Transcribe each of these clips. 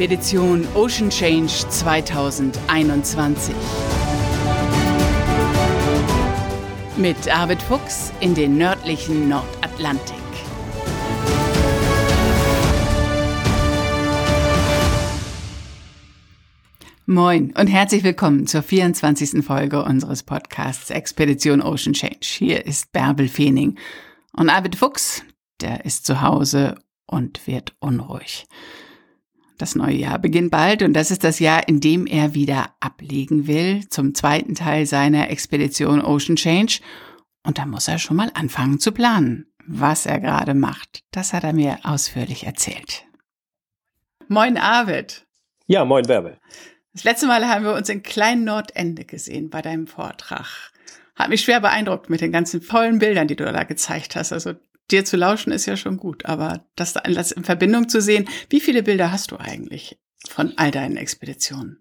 Expedition Ocean Change 2021. Mit Arvid Fuchs in den nördlichen Nordatlantik. Moin und herzlich willkommen zur 24. Folge unseres Podcasts Expedition Ocean Change. Hier ist Bärbel Feening und Arvid Fuchs, der ist zu Hause und wird unruhig. Das neue Jahr beginnt bald und das ist das Jahr, in dem er wieder ablegen will zum zweiten Teil seiner Expedition Ocean Change. Und da muss er schon mal anfangen zu planen. Was er gerade macht, das hat er mir ausführlich erzählt. Moin Arvid. Ja, moin Bärbel. Das letzte Mal haben wir uns in Klein Nordende gesehen bei deinem Vortrag. Hat mich schwer beeindruckt mit den ganzen vollen Bildern, die du da gezeigt hast. Also dir zu lauschen ist ja schon gut, aber das alles in Verbindung zu sehen, wie viele Bilder hast du eigentlich von all deinen Expeditionen?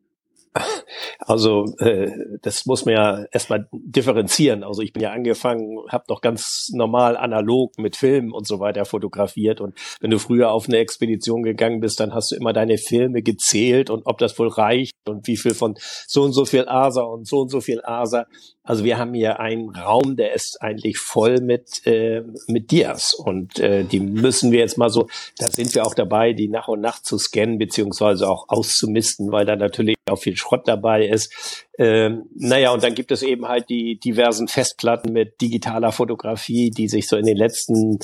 Also äh, das muss man ja erstmal differenzieren. Also ich bin ja angefangen, habe noch ganz normal analog mit Filmen und so weiter fotografiert. Und wenn du früher auf eine Expedition gegangen bist, dann hast du immer deine Filme gezählt und ob das wohl reicht und wie viel von so und so viel ASA und so und so viel ASA. Also wir haben hier einen Raum, der ist eigentlich voll mit, äh, mit Dias und äh, die müssen wir jetzt mal so, da sind wir auch dabei, die nach und nach zu scannen beziehungsweise auch auszumisten, weil da natürlich auch viel Schrott dabei ist. Ähm, naja, und dann gibt es eben halt die diversen Festplatten mit digitaler Fotografie, die sich so in den letzten,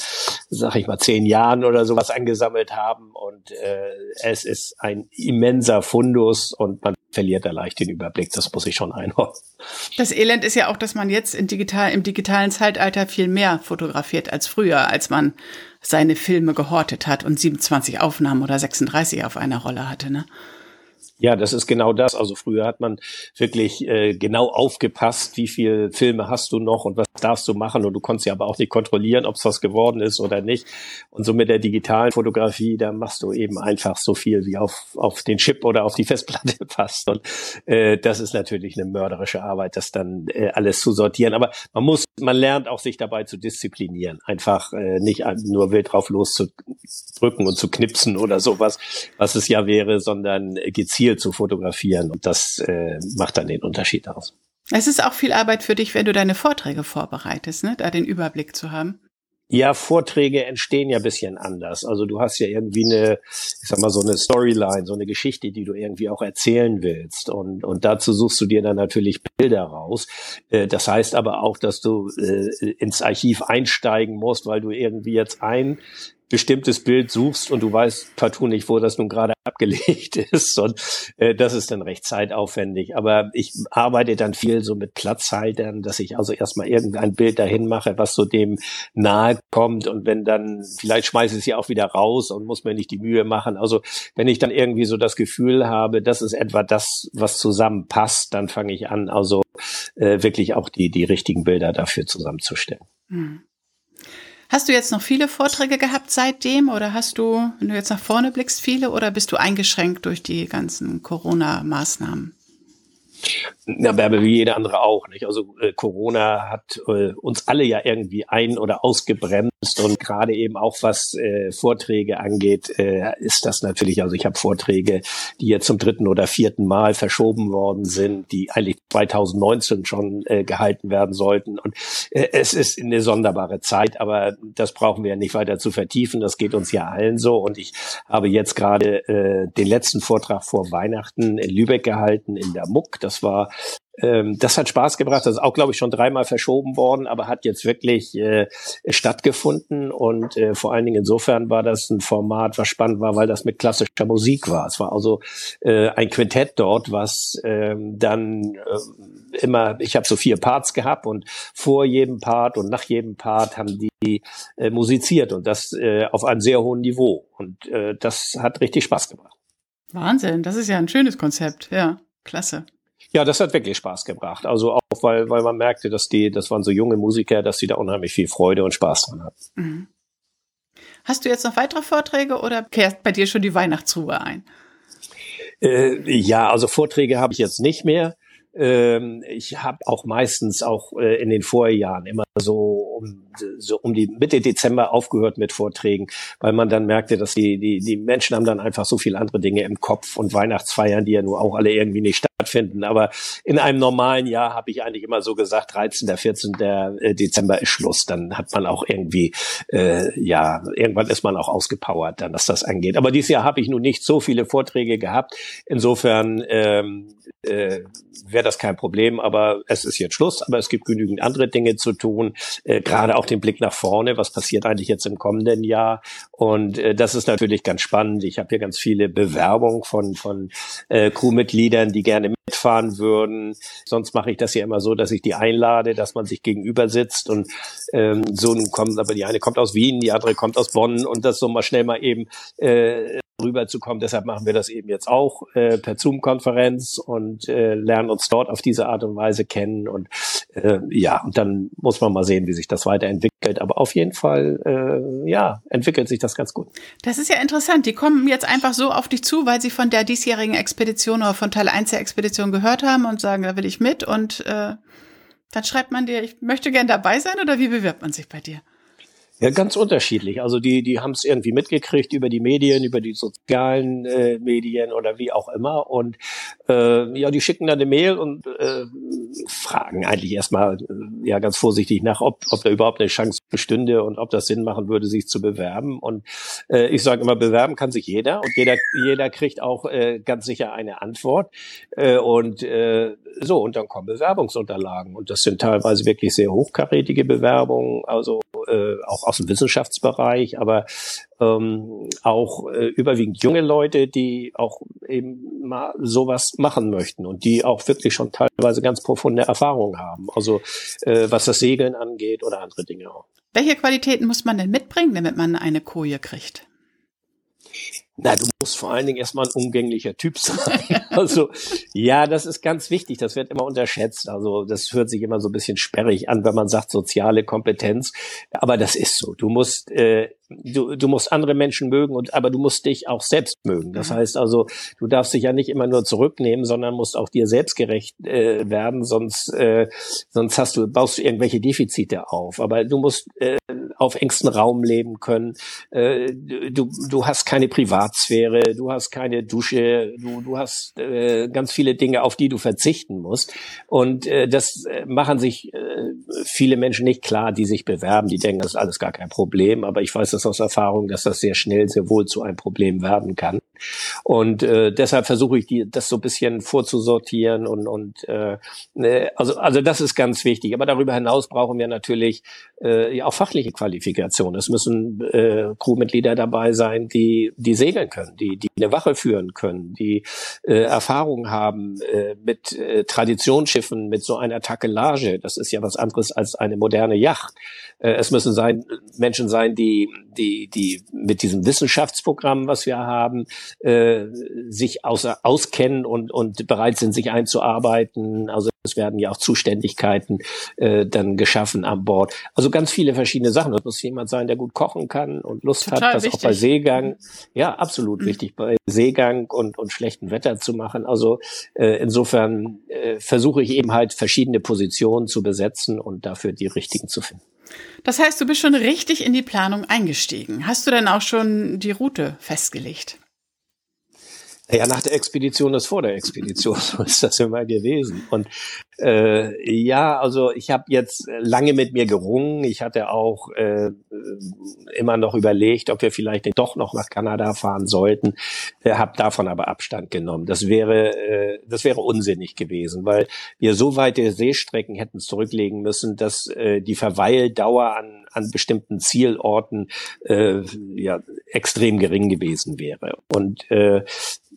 sag ich mal, zehn Jahren oder sowas angesammelt haben. Und äh, es ist ein immenser Fundus und man verliert da leicht den Überblick. Das muss ich schon einordnen. Das Elend ist ja auch, dass man jetzt digital, im digitalen Zeitalter viel mehr fotografiert als früher, als man seine Filme gehortet hat und 27 Aufnahmen oder 36 auf einer Rolle hatte. Ne? Ja, das ist genau das. Also früher hat man wirklich äh, genau aufgepasst, wie viel Filme hast du noch und was darfst du machen. Und du konntest ja aber auch nicht kontrollieren, ob es was geworden ist oder nicht. Und so mit der digitalen Fotografie, da machst du eben einfach so viel, wie auf, auf den Chip oder auf die Festplatte passt. Und äh, das ist natürlich eine mörderische Arbeit, das dann äh, alles zu sortieren. Aber man muss, man lernt auch sich dabei zu disziplinieren. Einfach äh, nicht nur wild drauf loszudrücken und zu knipsen oder sowas, was es ja wäre, sondern gezielt viel zu fotografieren und das äh, macht dann den Unterschied aus. Es ist auch viel Arbeit für dich, wenn du deine Vorträge vorbereitest, ne? da den Überblick zu haben. Ja, Vorträge entstehen ja bisschen anders. Also du hast ja irgendwie eine, ich sag mal, so eine Storyline, so eine Geschichte, die du irgendwie auch erzählen willst. Und, und dazu suchst du dir dann natürlich Bilder raus. Äh, das heißt aber auch, dass du äh, ins Archiv einsteigen musst, weil du irgendwie jetzt ein bestimmtes Bild suchst und du weißt partout nicht, wo das nun gerade abgelegt ist. Und äh, das ist dann recht zeitaufwendig. Aber ich arbeite dann viel so mit Platzhaltern, dass ich also erstmal irgendein Bild dahin mache, was so dem nahe kommt. Und wenn dann, vielleicht schmeiße ich es ja auch wieder raus und muss mir nicht die Mühe machen. Also wenn ich dann irgendwie so das Gefühl habe, das ist etwa das, was zusammenpasst, dann fange ich an, also äh, wirklich auch die, die richtigen Bilder dafür zusammenzustellen. Hm. Hast du jetzt noch viele Vorträge gehabt seitdem oder hast du, wenn du jetzt nach vorne blickst, viele oder bist du eingeschränkt durch die ganzen Corona-Maßnahmen? Na, Bärbe, wie jeder andere auch, nicht? Also äh, Corona hat äh, uns alle ja irgendwie ein- oder ausgebremst und gerade eben auch was äh, Vorträge angeht, äh, ist das natürlich, also ich habe Vorträge, die jetzt zum dritten oder vierten Mal verschoben worden sind, die eigentlich 2019 schon äh, gehalten werden sollten. Und äh, es ist eine sonderbare Zeit, aber das brauchen wir ja nicht weiter zu vertiefen. Das geht uns ja allen so. Und ich habe jetzt gerade den letzten Vortrag vor Weihnachten in Lübeck gehalten, in der Muck. Das war ähm, das hat Spaß gebracht. Das ist auch, glaube ich, schon dreimal verschoben worden, aber hat jetzt wirklich äh, stattgefunden. Und äh, vor allen Dingen insofern war das ein Format, was spannend war, weil das mit klassischer Musik war. Es war also äh, ein Quintett dort, was äh, dann äh, immer, ich habe so vier Parts gehabt und vor jedem Part und nach jedem Part haben die äh, musiziert und das äh, auf einem sehr hohen Niveau. Und äh, das hat richtig Spaß gemacht. Wahnsinn, das ist ja ein schönes Konzept. Ja, klasse. Ja, das hat wirklich Spaß gebracht. Also auch, weil, weil man merkte, dass die, das waren so junge Musiker, dass sie da unheimlich viel Freude und Spaß dran hatten. Mhm. Hast du jetzt noch weitere Vorträge oder kehrt bei dir schon die Weihnachtsruhe ein? Äh, ja, also Vorträge habe ich jetzt nicht mehr. Ähm, ich habe auch meistens auch äh, in den Vorjahren immer so um, so um die Mitte Dezember aufgehört mit Vorträgen, weil man dann merkte, dass die, die, die Menschen haben dann einfach so viele andere Dinge im Kopf und Weihnachtsfeiern, die ja nur auch alle irgendwie nicht stattfinden. Aber in einem normalen Jahr habe ich eigentlich immer so gesagt, 13., 14. Äh, Dezember ist Schluss. Dann hat man auch irgendwie, äh, ja, irgendwann ist man auch ausgepowert, dann, was das angeht. Aber dieses Jahr habe ich nun nicht so viele Vorträge gehabt. Insofern ähm, äh, wäre das kein Problem, aber es ist jetzt Schluss, aber es gibt genügend andere Dinge zu tun, äh, gerade auch den Blick nach vorne, was passiert eigentlich jetzt im kommenden Jahr? Und äh, das ist natürlich ganz spannend. Ich habe hier ganz viele Bewerbungen von, von äh, Crewmitgliedern, die gerne mitfahren würden. Sonst mache ich das ja immer so, dass ich die einlade, dass man sich gegenüber sitzt. Und ähm, so kommt, aber die eine kommt aus Wien, die andere kommt aus Bonn. Und das so mal schnell mal eben äh, rüberzukommen. Deshalb machen wir das eben jetzt auch äh, per Zoom-Konferenz und äh, lernen uns dort auf diese Art und Weise kennen. Und äh, ja, und dann muss man mal sehen, wie sich das weiterentwickelt. Aber auf jeden Fall, äh, ja, entwickelt sich das ganz gut. Das ist ja interessant. Die kommen jetzt einfach so auf dich zu, weil sie von der diesjährigen Expedition oder von Teil 1 der Expedition gehört haben und sagen, da will ich mit. Und äh, dann schreibt man dir, ich möchte gern dabei sein oder wie bewirbt man sich bei dir? Ja, ganz unterschiedlich. Also die, die haben es irgendwie mitgekriegt über die Medien, über die sozialen äh, Medien oder wie auch immer. Und äh, ja, die schicken dann eine Mail und äh, fragen eigentlich erstmal äh, ja ganz vorsichtig nach, ob, ob da überhaupt eine Chance bestünde und ob das Sinn machen würde, sich zu bewerben. Und äh, ich sage immer, bewerben kann sich jeder und jeder, jeder kriegt auch äh, ganz sicher eine Antwort. Äh, und äh, so, und dann kommen Bewerbungsunterlagen. Und das sind teilweise wirklich sehr hochkarätige Bewerbungen, also äh, auch aus dem Wissenschaftsbereich, aber ähm, auch äh, überwiegend junge Leute, die auch eben mal sowas machen möchten und die auch wirklich schon teilweise ganz profunde Erfahrungen haben. Also äh, was das Segeln angeht oder andere Dinge auch. Welche Qualitäten muss man denn mitbringen, damit man eine Koje kriegt? Na, du musst vor allen Dingen erstmal ein umgänglicher Typ sein. Also, ja, das ist ganz wichtig. Das wird immer unterschätzt. Also, das hört sich immer so ein bisschen sperrig an, wenn man sagt soziale Kompetenz. Aber das ist so. Du musst äh, du, du musst andere Menschen mögen und aber du musst dich auch selbst mögen. Das mhm. heißt also, du darfst dich ja nicht immer nur zurücknehmen, sondern musst auch dir selbstgerecht äh, werden, sonst äh, sonst hast du baust du irgendwelche Defizite auf. Aber du musst äh, auf engstem Raum leben können. Äh, du du hast keine Privatsphäre, du hast keine Dusche, du du hast äh, ganz viele Dinge, auf die du verzichten musst. Und äh, das äh, machen sich äh, viele Menschen nicht klar, die sich bewerben. Die denken, das ist alles gar kein Problem. Aber ich weiß das aus Erfahrung, dass das sehr schnell, sehr wohl zu einem Problem werden kann. Und äh, deshalb versuche ich, die, das so ein bisschen vorzusortieren und, und äh, ne, also, also das ist ganz wichtig. Aber darüber hinaus brauchen wir natürlich äh, ja auch fachliche Qualifikationen. Es müssen äh, Crewmitglieder dabei sein, die, die segeln können, die, die eine Wache führen können, die äh, Erfahrung haben äh, mit äh, Traditionsschiffen, mit so einer Takelage. Das ist ja was anderes als eine moderne Yacht. Äh, es müssen sein, Menschen sein, die, die, die mit diesem Wissenschaftsprogramm, was wir haben, äh, sich außer, auskennen und, und bereit sind, sich einzuarbeiten. Also es werden ja auch Zuständigkeiten äh, dann geschaffen an Bord. Also ganz viele verschiedene Sachen. Das muss jemand sein, der gut kochen kann und Lust Total hat, das wichtig. auch bei Seegang, ja, absolut mhm. wichtig, bei Seegang und, und schlechtem Wetter zu machen. Also äh, insofern äh, versuche ich eben halt verschiedene Positionen zu besetzen und dafür die richtigen zu finden. Das heißt, du bist schon richtig in die Planung eingestiegen. Hast du denn auch schon die Route festgelegt? Ja, nach der Expedition ist vor der Expedition, so ist das immer gewesen. Und äh, ja, also ich habe jetzt lange mit mir gerungen. Ich hatte auch äh, immer noch überlegt, ob wir vielleicht doch noch nach Kanada fahren sollten. Äh, habe davon aber Abstand genommen. Das wäre, äh, das wäre unsinnig gewesen, weil wir so weite Seestrecken hätten zurücklegen müssen, dass äh, die Verweildauer an, an bestimmten Zielorten äh, ja extrem gering gewesen wäre. Und äh,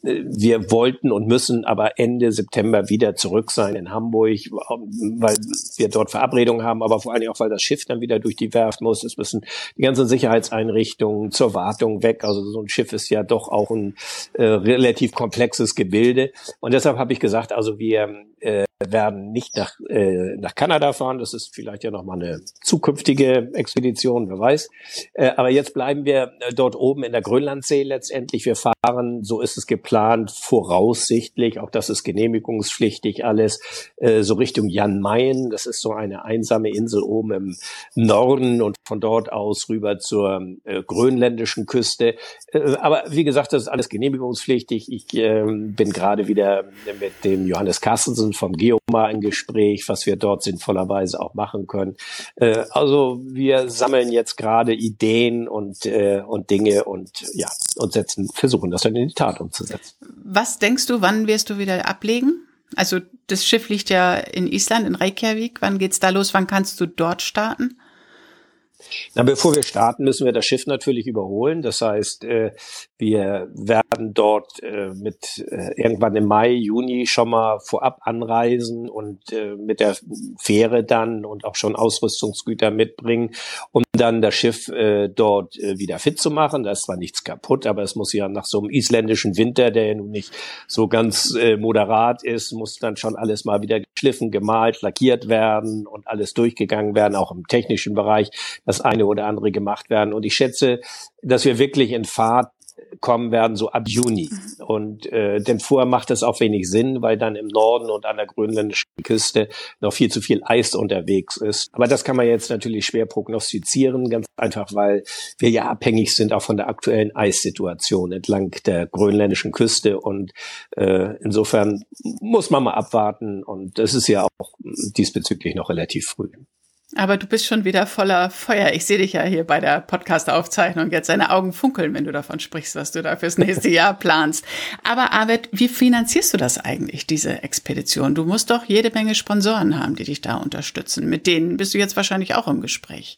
wir wollten und müssen aber Ende September wieder zurück sein in Hamburg, weil wir dort Verabredungen haben, aber vor allem auch, weil das Schiff dann wieder durch die Werft muss. Es müssen die ganzen Sicherheitseinrichtungen zur Wartung weg. Also so ein Schiff ist ja doch auch ein äh, relativ komplexes Gebilde. Und deshalb habe ich gesagt, also wir äh, werden nicht nach, äh, nach Kanada fahren. Das ist vielleicht ja nochmal eine zukünftige Expedition, wer weiß. Äh, aber jetzt bleiben wir äh, dort oben in der Grönlandsee letztendlich. Wir fahren, so ist es geplant, voraussichtlich, auch das ist genehmigungspflichtig alles, äh, so Richtung Jan Mayen. Das ist so eine einsame Insel oben im Norden und von dort aus rüber zur äh, grönländischen Küste. Äh, aber wie gesagt, das ist alles genehmigungspflichtig. Ich äh, bin gerade wieder mit dem Johannes Carstensen vom Geoma ein Gespräch, was wir dort sinnvollerweise auch machen können. Äh, also wir sammeln jetzt gerade Ideen und, äh, und Dinge und ja, und setzen, versuchen das dann in die Tat umzusetzen. Was denkst du, wann wirst du wieder ablegen? Also das Schiff liegt ja in Island, in Reykjavik. Wann geht's da los? Wann kannst du dort starten? Na, bevor wir starten, müssen wir das Schiff natürlich überholen. Das heißt, äh, wir werden dort äh, mit äh, irgendwann im Mai, Juni schon mal vorab anreisen und mit der Fähre dann und auch schon Ausrüstungsgüter mitbringen, um dann das Schiff dort wieder fit zu machen. Da ist zwar nichts kaputt, aber es muss ja nach so einem isländischen Winter, der ja nun nicht so ganz moderat ist, muss dann schon alles mal wieder geschliffen, gemalt, lackiert werden und alles durchgegangen werden, auch im technischen Bereich das eine oder andere gemacht werden. Und ich schätze, dass wir wirklich in Fahrt kommen werden, so ab Juni. Und äh, denn vorher macht es auch wenig Sinn, weil dann im Norden und an der grönländischen Küste noch viel zu viel Eis unterwegs ist. Aber das kann man jetzt natürlich schwer prognostizieren, ganz einfach, weil wir ja abhängig sind auch von der aktuellen Eissituation entlang der grönländischen Küste. Und äh, insofern muss man mal abwarten. Und es ist ja auch diesbezüglich noch relativ früh. Aber du bist schon wieder voller Feuer. Ich sehe dich ja hier bei der Podcast-Aufzeichnung jetzt deine Augen funkeln, wenn du davon sprichst, was du da fürs nächste Jahr planst. Aber Arvid, wie finanzierst du das eigentlich, diese Expedition? Du musst doch jede Menge Sponsoren haben, die dich da unterstützen. Mit denen bist du jetzt wahrscheinlich auch im Gespräch.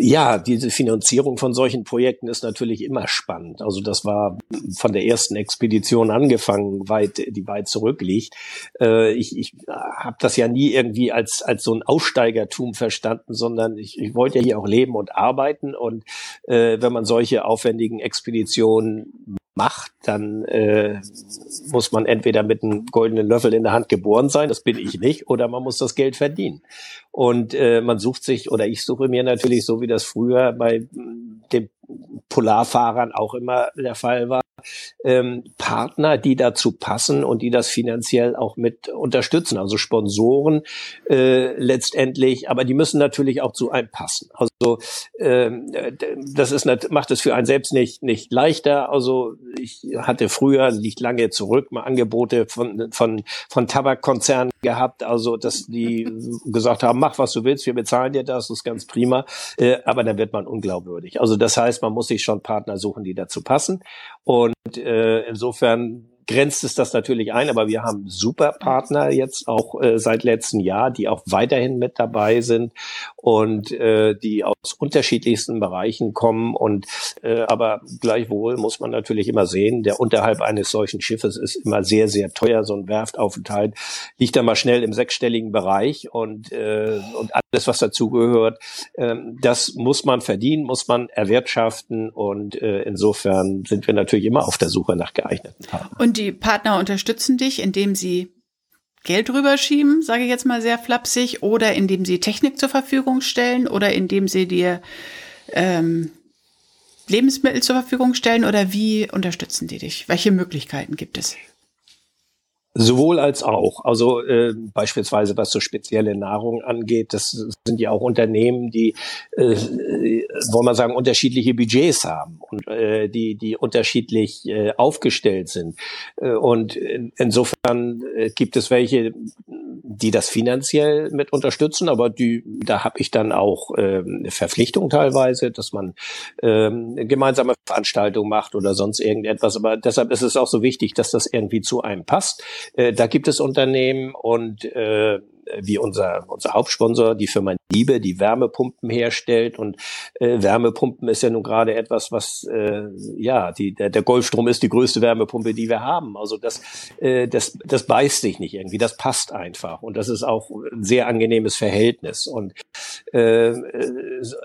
Ja, diese Finanzierung von solchen Projekten ist natürlich immer spannend. Also das war von der ersten Expedition angefangen, weit, die weit zurückliegt. Äh, ich ich habe das ja nie irgendwie als, als so ein Aussteigertum verstanden, sondern ich, ich wollte ja hier auch leben und arbeiten. Und äh, wenn man solche aufwendigen Expeditionen macht, dann äh, muss man entweder mit einem goldenen Löffel in der Hand geboren sein, das bin ich nicht, oder man muss das Geld verdienen. Und äh, man sucht sich, oder ich suche mir natürlich, so wie das früher bei den Polarfahrern auch immer der Fall war, ähm, Partner, die dazu passen und die das finanziell auch mit unterstützen, also Sponsoren äh, letztendlich, aber die müssen natürlich auch zu einem passen. Also ähm, das ist macht es für einen selbst nicht nicht leichter. Also ich hatte früher, liegt lange zurück, mal Angebote von von von Tabakkonzernen gehabt, also dass die gesagt haben, mach was du willst, wir bezahlen dir das, das ist ganz prima, äh, aber dann wird man unglaubwürdig. Also das heißt, man muss sich schon Partner suchen, die dazu passen und äh, insofern grenzt es das natürlich ein, aber wir haben super Partner jetzt auch äh, seit letztem Jahr, die auch weiterhin mit dabei sind und äh, die aus unterschiedlichsten Bereichen kommen. Und äh, aber gleichwohl muss man natürlich immer sehen, der Unterhalt eines solchen Schiffes ist immer sehr, sehr teuer. So ein Werftaufenthalt liegt da mal schnell im sechsstelligen Bereich und, äh, und alles, was dazugehört, äh, das muss man verdienen, muss man erwirtschaften und äh, insofern sind wir natürlich immer auf der Suche nach geeigneten Partnern. Und die Partner unterstützen dich, indem sie Geld rüberschieben, sage ich jetzt mal sehr flapsig, oder indem sie Technik zur Verfügung stellen oder indem sie dir ähm, Lebensmittel zur Verfügung stellen oder wie unterstützen die dich? Welche Möglichkeiten gibt es? Sowohl als auch. Also äh, beispielsweise was so spezielle Nahrung angeht, das sind ja auch Unternehmen, die, äh, wollen wir sagen, unterschiedliche Budgets haben und äh, die, die unterschiedlich äh, aufgestellt sind. Äh, und in, insofern äh, gibt es welche, die das finanziell mit unterstützen, aber die, da habe ich dann auch äh, eine Verpflichtung teilweise, dass man äh, gemeinsame Veranstaltungen macht oder sonst irgendetwas. Aber deshalb ist es auch so wichtig, dass das irgendwie zu einem passt. Äh, da gibt es Unternehmen und äh, wie unser, unser Hauptsponsor, die Firma Liebe, die Wärmepumpen herstellt. Und äh, Wärmepumpen ist ja nun gerade etwas, was, äh, ja, die, der, der Golfstrom ist die größte Wärmepumpe, die wir haben. Also das, äh, das, das beißt sich nicht irgendwie, das passt einfach. Und das ist auch ein sehr angenehmes Verhältnis. Und äh,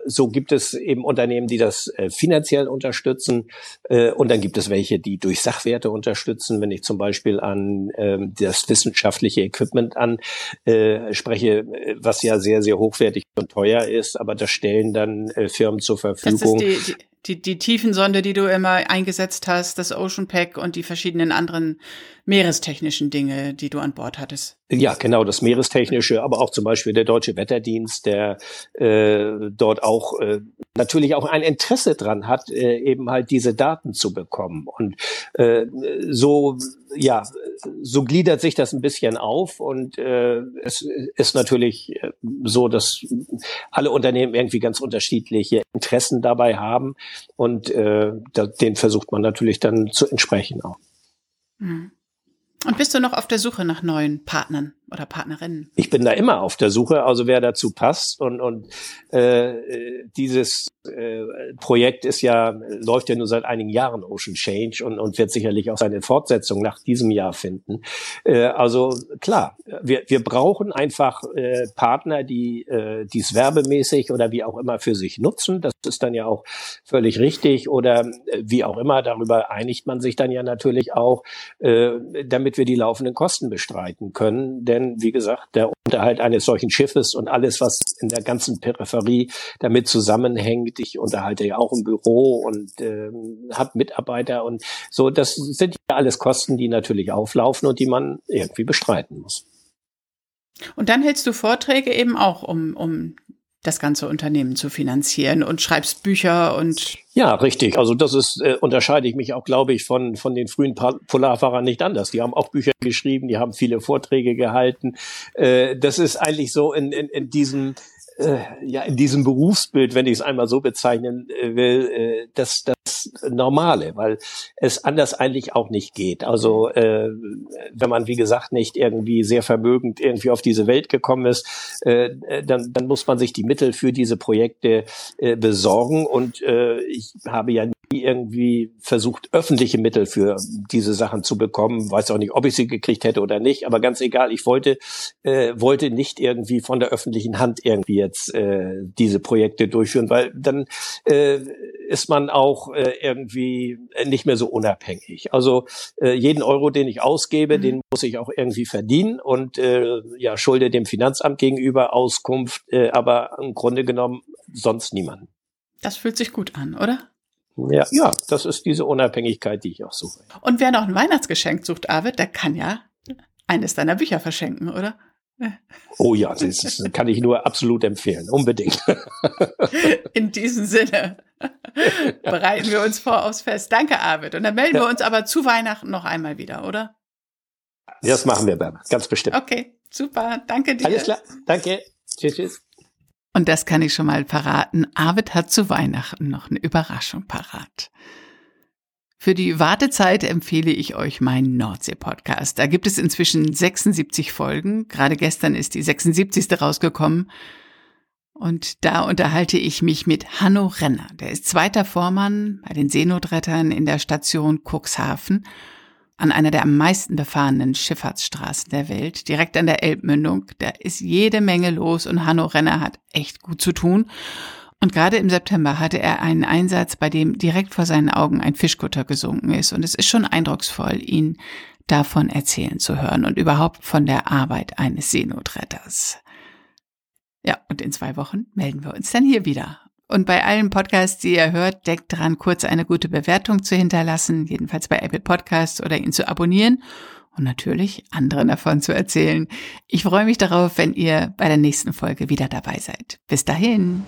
so gibt es eben Unternehmen, die das äh, finanziell unterstützen. Äh, und dann gibt es welche, die durch Sachwerte unterstützen. Wenn ich zum Beispiel an äh, das wissenschaftliche Equipment anspreche, äh, was ja sehr, sehr hochwertig und teuer ist, aber das stellen dann äh, Firmen zur Verfügung. Das ist die, die die, die Tiefensonde, die du immer eingesetzt hast, das Ocean Pack und die verschiedenen anderen meerestechnischen Dinge, die du an Bord hattest. Ja, genau, das meerestechnische, aber auch zum Beispiel der Deutsche Wetterdienst, der äh, dort auch äh, natürlich auch ein Interesse dran hat, äh, eben halt diese Daten zu bekommen. Und äh, so, ja, so gliedert sich das ein bisschen auf und äh, es ist natürlich äh, so, dass alle Unternehmen irgendwie ganz unterschiedliche Interessen dabei haben und äh, da, den versucht man natürlich dann zu entsprechen auch. Mhm. Und bist du noch auf der Suche nach neuen Partnern oder Partnerinnen? Ich bin da immer auf der Suche, also wer dazu passt und und äh, dieses äh, Projekt ist ja läuft ja nur seit einigen Jahren Ocean Change und und wird sicherlich auch seine Fortsetzung nach diesem Jahr finden. Äh, also klar, wir wir brauchen einfach äh, Partner, die äh, dies werbemäßig oder wie auch immer für sich nutzen. Das ist dann ja auch völlig richtig oder äh, wie auch immer. Darüber einigt man sich dann ja natürlich auch, äh, damit wir die laufenden Kosten bestreiten können, denn wie gesagt, der Unterhalt eines solchen Schiffes und alles, was in der ganzen Peripherie damit zusammenhängt, ich unterhalte ja auch im Büro und äh, habe Mitarbeiter und so, das sind ja alles Kosten, die natürlich auflaufen und die man irgendwie bestreiten muss. Und dann hältst du Vorträge eben auch, um, um das ganze Unternehmen zu finanzieren und schreibst Bücher und ja, richtig. Also das ist äh, unterscheide ich mich auch, glaube ich, von von den frühen Polarfahrern nicht anders. Die haben auch Bücher geschrieben, die haben viele Vorträge gehalten. Äh, das ist eigentlich so in in, in diesem äh, ja in diesem Berufsbild, wenn ich es einmal so bezeichnen äh, will, äh, das das Normale, weil es anders eigentlich auch nicht geht. Also äh, wenn man wie gesagt nicht irgendwie sehr vermögend irgendwie auf diese Welt gekommen ist, äh, dann dann muss man sich die Mittel für diese Projekte äh, besorgen und äh, ich habe ja irgendwie versucht, öffentliche Mittel für diese Sachen zu bekommen. Weiß auch nicht, ob ich sie gekriegt hätte oder nicht, aber ganz egal, ich wollte, äh, wollte nicht irgendwie von der öffentlichen Hand irgendwie jetzt äh, diese Projekte durchführen, weil dann äh, ist man auch äh, irgendwie nicht mehr so unabhängig. Also äh, jeden Euro, den ich ausgebe, mhm. den muss ich auch irgendwie verdienen und äh, ja, schulde dem Finanzamt gegenüber Auskunft, äh, aber im Grunde genommen sonst niemanden. Das fühlt sich gut an, oder? Ja, ja, das ist diese Unabhängigkeit, die ich auch suche. Und wer noch ein Weihnachtsgeschenk sucht, Arvid, der kann ja eines deiner Bücher verschenken, oder? Oh ja, das kann ich nur absolut empfehlen, unbedingt. In diesem Sinne bereiten wir uns vor aufs Fest. Danke, Arvid. Und dann melden ja. wir uns aber zu Weihnachten noch einmal wieder, oder? Das machen wir, Bernhard, ganz bestimmt. Okay, super. Danke dir. Alles klar. Danke. Tschüss, tschüss. Und das kann ich schon mal verraten. Arvid hat zu Weihnachten noch eine Überraschung parat. Für die Wartezeit empfehle ich euch meinen Nordsee-Podcast. Da gibt es inzwischen 76 Folgen. Gerade gestern ist die 76. rausgekommen. Und da unterhalte ich mich mit Hanno Renner. Der ist zweiter Vormann bei den Seenotrettern in der Station Cuxhaven an einer der am meisten befahrenen Schifffahrtsstraßen der Welt, direkt an der Elbmündung. Da ist jede Menge los und Hanno Renner hat echt gut zu tun. Und gerade im September hatte er einen Einsatz, bei dem direkt vor seinen Augen ein Fischkutter gesunken ist. Und es ist schon eindrucksvoll, ihn davon erzählen zu hören und überhaupt von der Arbeit eines Seenotretters. Ja, und in zwei Wochen melden wir uns dann hier wieder. Und bei allen Podcasts, die ihr hört, denkt dran, kurz eine gute Bewertung zu hinterlassen, jedenfalls bei Apple Podcasts oder ihn zu abonnieren und natürlich anderen davon zu erzählen. Ich freue mich darauf, wenn ihr bei der nächsten Folge wieder dabei seid. Bis dahin.